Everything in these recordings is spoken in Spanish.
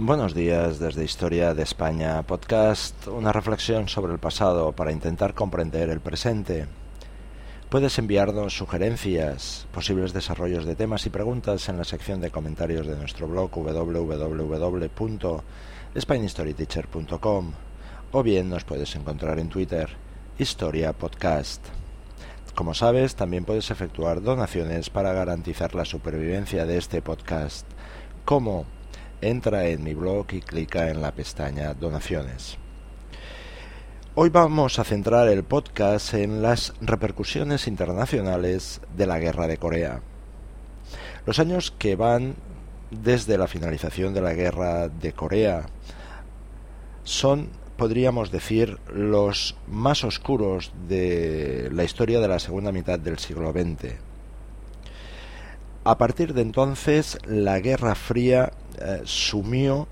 Buenos días desde Historia de España Podcast, una reflexión sobre el pasado para intentar comprender el presente. Puedes enviarnos sugerencias, posibles desarrollos de temas y preguntas en la sección de comentarios de nuestro blog www.spainhistoryteacher.com o bien nos puedes encontrar en Twitter, Historia Podcast. Como sabes, también puedes efectuar donaciones para garantizar la supervivencia de este podcast. Entra en mi blog y clica en la pestaña Donaciones. Hoy vamos a centrar el podcast en las repercusiones internacionales de la guerra de Corea. Los años que van desde la finalización de la guerra de Corea son, podríamos decir, los más oscuros de la historia de la segunda mitad del siglo XX. A partir de entonces, la Guerra Fría eh, sumió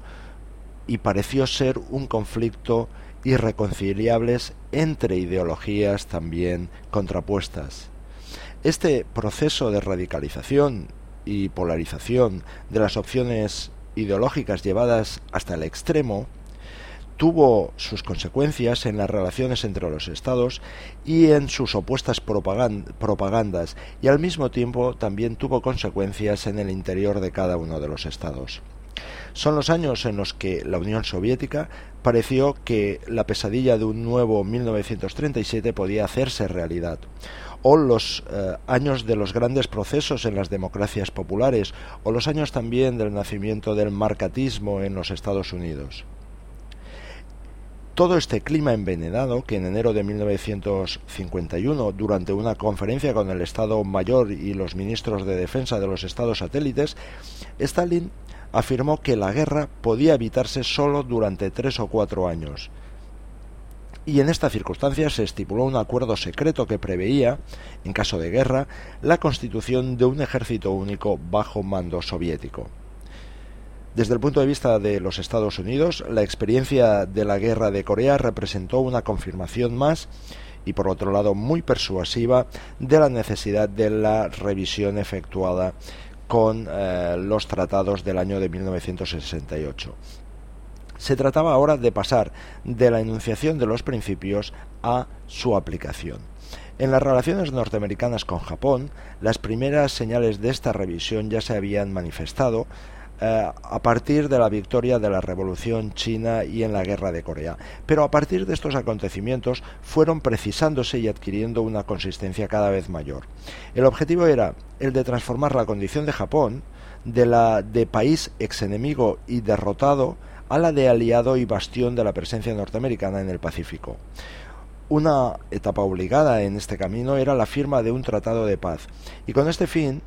y pareció ser un conflicto irreconciliables entre ideologías también contrapuestas. Este proceso de radicalización y polarización de las opciones ideológicas llevadas hasta el extremo tuvo sus consecuencias en las relaciones entre los estados y en sus opuestas propagandas y al mismo tiempo también tuvo consecuencias en el interior de cada uno de los estados. Son los años en los que la Unión Soviética pareció que la pesadilla de un nuevo 1937 podía hacerse realidad o los eh, años de los grandes procesos en las democracias populares, o los años también del nacimiento del marcatismo en los Estados Unidos. Todo este clima envenenado que en enero de 1951, durante una conferencia con el Estado Mayor y los ministros de Defensa de los Estados satélites, Stalin afirmó que la guerra podía evitarse solo durante tres o cuatro años. Y en esta circunstancia se estipuló un acuerdo secreto que preveía, en caso de guerra, la constitución de un ejército único bajo mando soviético. Desde el punto de vista de los Estados Unidos, la experiencia de la guerra de Corea representó una confirmación más y por otro lado muy persuasiva de la necesidad de la revisión efectuada con eh, los tratados del año de 1968. Se trataba ahora de pasar de la enunciación de los principios a su aplicación. En las relaciones norteamericanas con Japón, las primeras señales de esta revisión ya se habían manifestado eh, a partir de la victoria de la Revolución China y en la Guerra de Corea. Pero a partir de estos acontecimientos fueron precisándose y adquiriendo una consistencia cada vez mayor. El objetivo era el de transformar la condición de Japón de la de país exenemigo y derrotado a la de aliado y bastión de la presencia norteamericana en el Pacífico. Una etapa obligada en este camino era la firma de un tratado de paz, y con este fin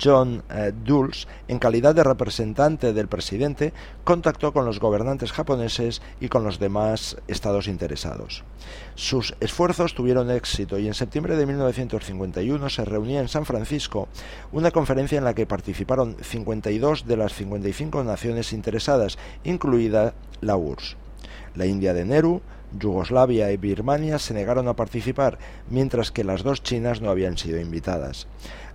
John eh, Dulles, en calidad de representante del presidente, contactó con los gobernantes japoneses y con los demás estados interesados. Sus esfuerzos tuvieron éxito y en septiembre de 1951 se reunía en San Francisco una conferencia en la que participaron 52 de las 55 naciones interesadas, incluida la URSS. La India de Nehru, Yugoslavia y Birmania se negaron a participar, mientras que las dos chinas no habían sido invitadas.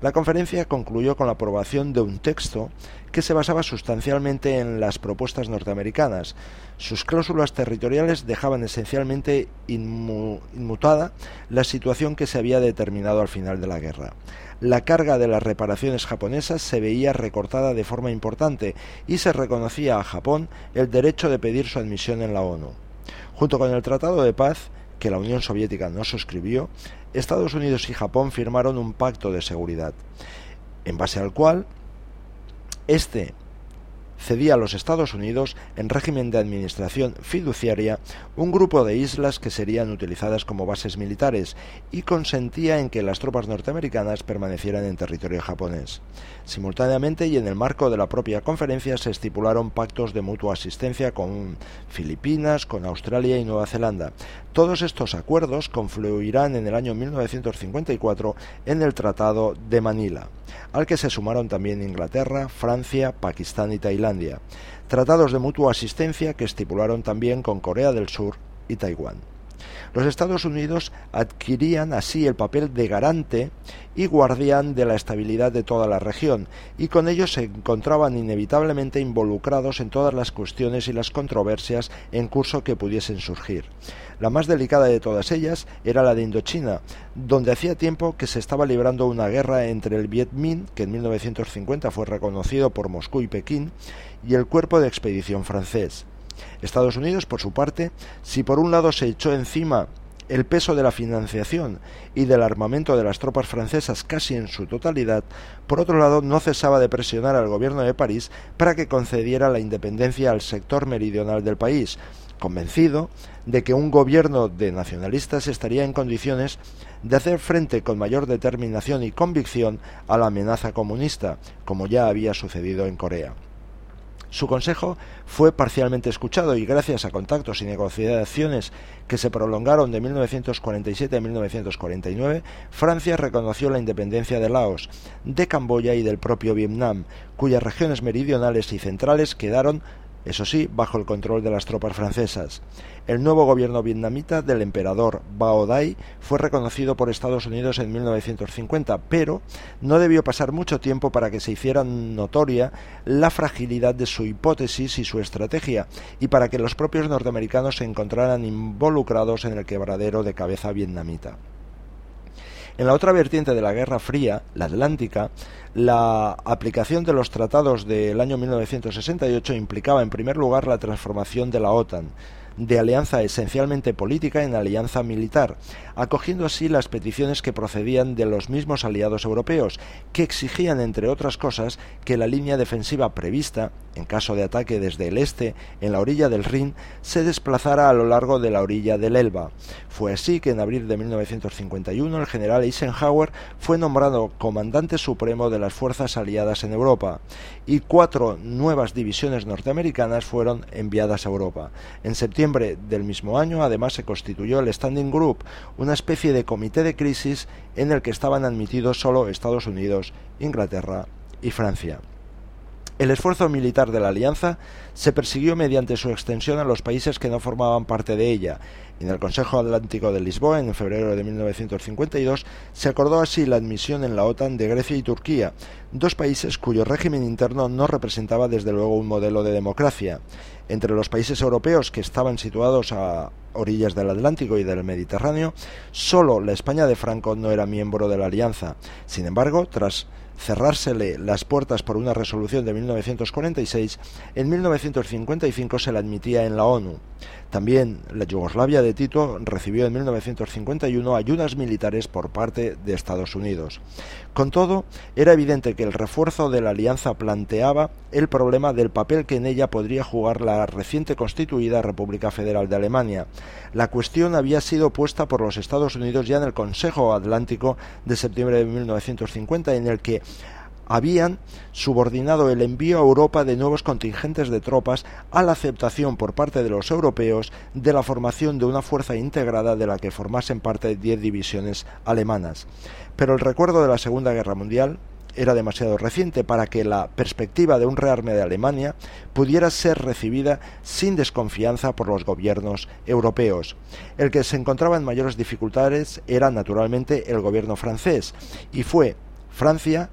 La conferencia concluyó con la aprobación de un texto que se basaba sustancialmente en las propuestas norteamericanas. Sus cláusulas territoriales dejaban esencialmente inmutada la situación que se había determinado al final de la guerra. La carga de las reparaciones japonesas se veía recortada de forma importante y se reconocía a Japón el derecho de pedir su admisión en la ONU. Junto con el Tratado de Paz, que la Unión Soviética no suscribió, Estados Unidos y Japón firmaron un pacto de seguridad, en base al cual este cedía a los Estados Unidos, en régimen de administración fiduciaria, un grupo de islas que serían utilizadas como bases militares y consentía en que las tropas norteamericanas permanecieran en territorio japonés. Simultáneamente y en el marco de la propia conferencia se estipularon pactos de mutua asistencia con Filipinas, con Australia y Nueva Zelanda. Todos estos acuerdos confluirán en el año 1954 en el Tratado de Manila, al que se sumaron también Inglaterra, Francia, Pakistán y Tailandia. Tratados de mutua asistencia que estipularon también con Corea del Sur y Taiwán. Los Estados Unidos adquirían así el papel de garante y guardián de la estabilidad de toda la región, y con ello se encontraban inevitablemente involucrados en todas las cuestiones y las controversias en curso que pudiesen surgir. La más delicada de todas ellas era la de Indochina, donde hacía tiempo que se estaba librando una guerra entre el Viet Minh, que en 1950 fue reconocido por Moscú y Pekín, y el cuerpo de expedición francés. Estados Unidos, por su parte, si por un lado se echó encima el peso de la financiación y del armamento de las tropas francesas casi en su totalidad, por otro lado no cesaba de presionar al gobierno de París para que concediera la independencia al sector meridional del país, convencido de que un gobierno de nacionalistas estaría en condiciones de hacer frente con mayor determinación y convicción a la amenaza comunista, como ya había sucedido en Corea. Su consejo fue parcialmente escuchado y gracias a contactos y negociaciones que se prolongaron de 1947 a 1949, Francia reconoció la independencia de Laos, de Camboya y del propio Vietnam, cuyas regiones meridionales y centrales quedaron eso sí, bajo el control de las tropas francesas. El nuevo gobierno vietnamita del emperador Bao Dai fue reconocido por Estados Unidos en 1950, pero no debió pasar mucho tiempo para que se hiciera notoria la fragilidad de su hipótesis y su estrategia, y para que los propios norteamericanos se encontraran involucrados en el quebradero de cabeza vietnamita. En la otra vertiente de la Guerra Fría, la Atlántica, la aplicación de los tratados del año 1968 implicaba en primer lugar la transformación de la OTAN, de alianza esencialmente política en alianza militar, acogiendo así las peticiones que procedían de los mismos aliados europeos, que exigían, entre otras cosas, que la línea defensiva prevista, en caso de ataque desde el este, en la orilla del Rin, se desplazara a lo largo de la orilla del Elba. Fue así que en abril de 1951 el general Eisenhower fue nombrado comandante supremo de las fuerzas aliadas en Europa, y cuatro nuevas divisiones norteamericanas fueron enviadas a Europa. En septiembre del mismo año, además, se constituyó el Standing Group, una especie de comité de crisis en el que estaban admitidos solo Estados Unidos, Inglaterra y Francia. El esfuerzo militar de la alianza se persiguió mediante su extensión a los países que no formaban parte de ella. En el Consejo Atlántico de Lisboa, en febrero de 1952, se acordó así la admisión en la OTAN de Grecia y Turquía, dos países cuyo régimen interno no representaba desde luego un modelo de democracia. Entre los países europeos que estaban situados a orillas del Atlántico y del Mediterráneo, solo la España de Franco no era miembro de la alianza. Sin embargo, tras cerrársele las puertas por una resolución de 1946, en 1955 se la admitía en la ONU. También la Yugoslavia de Tito recibió en 1951 ayudas militares por parte de Estados Unidos. Con todo, era evidente que el refuerzo de la alianza planteaba el problema del papel que en ella podría jugar la reciente constituida República Federal de Alemania. La cuestión había sido puesta por los Estados Unidos ya en el Consejo Atlántico de septiembre de 1950, en el que habían subordinado el envío a Europa de nuevos contingentes de tropas a la aceptación por parte de los europeos de la formación de una fuerza integrada de la que formasen parte diez divisiones alemanas. Pero el recuerdo de la Segunda Guerra Mundial era demasiado reciente para que la perspectiva de un rearme de Alemania pudiera ser recibida sin desconfianza por los gobiernos europeos. El que se encontraba en mayores dificultades era naturalmente el gobierno francés y fue Francia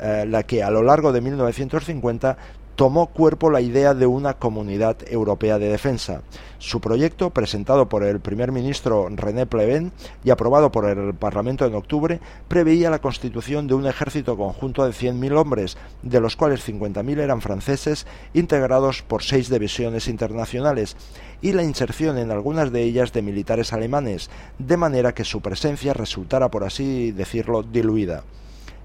eh, la que a lo largo de 1950 tomó cuerpo la idea de una comunidad europea de defensa. Su proyecto, presentado por el primer ministro René Pleven y aprobado por el Parlamento en octubre, preveía la constitución de un ejército conjunto de 100.000 hombres, de los cuales 50.000 eran franceses, integrados por seis divisiones internacionales, y la inserción en algunas de ellas de militares alemanes, de manera que su presencia resultara, por así decirlo, diluida.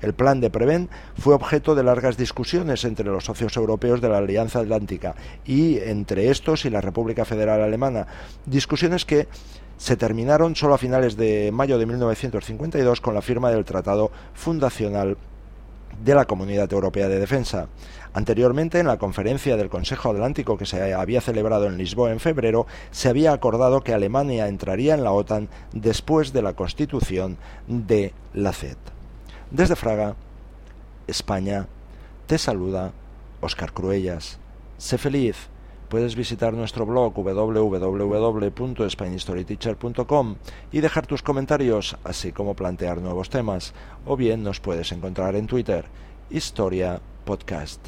El plan de Prevent fue objeto de largas discusiones entre los socios europeos de la Alianza Atlántica y entre estos y la República Federal Alemana, discusiones que se terminaron solo a finales de mayo de 1952 con la firma del Tratado Fundacional de la Comunidad Europea de Defensa. Anteriormente, en la conferencia del Consejo Atlántico que se había celebrado en Lisboa en febrero, se había acordado que Alemania entraría en la OTAN después de la constitución de la CED. Desde Fraga, España, te saluda Oscar Cruellas. Sé feliz. Puedes visitar nuestro blog www.spanistoryteacher.com y dejar tus comentarios, así como plantear nuevos temas, o bien nos puedes encontrar en Twitter, Historia Podcast.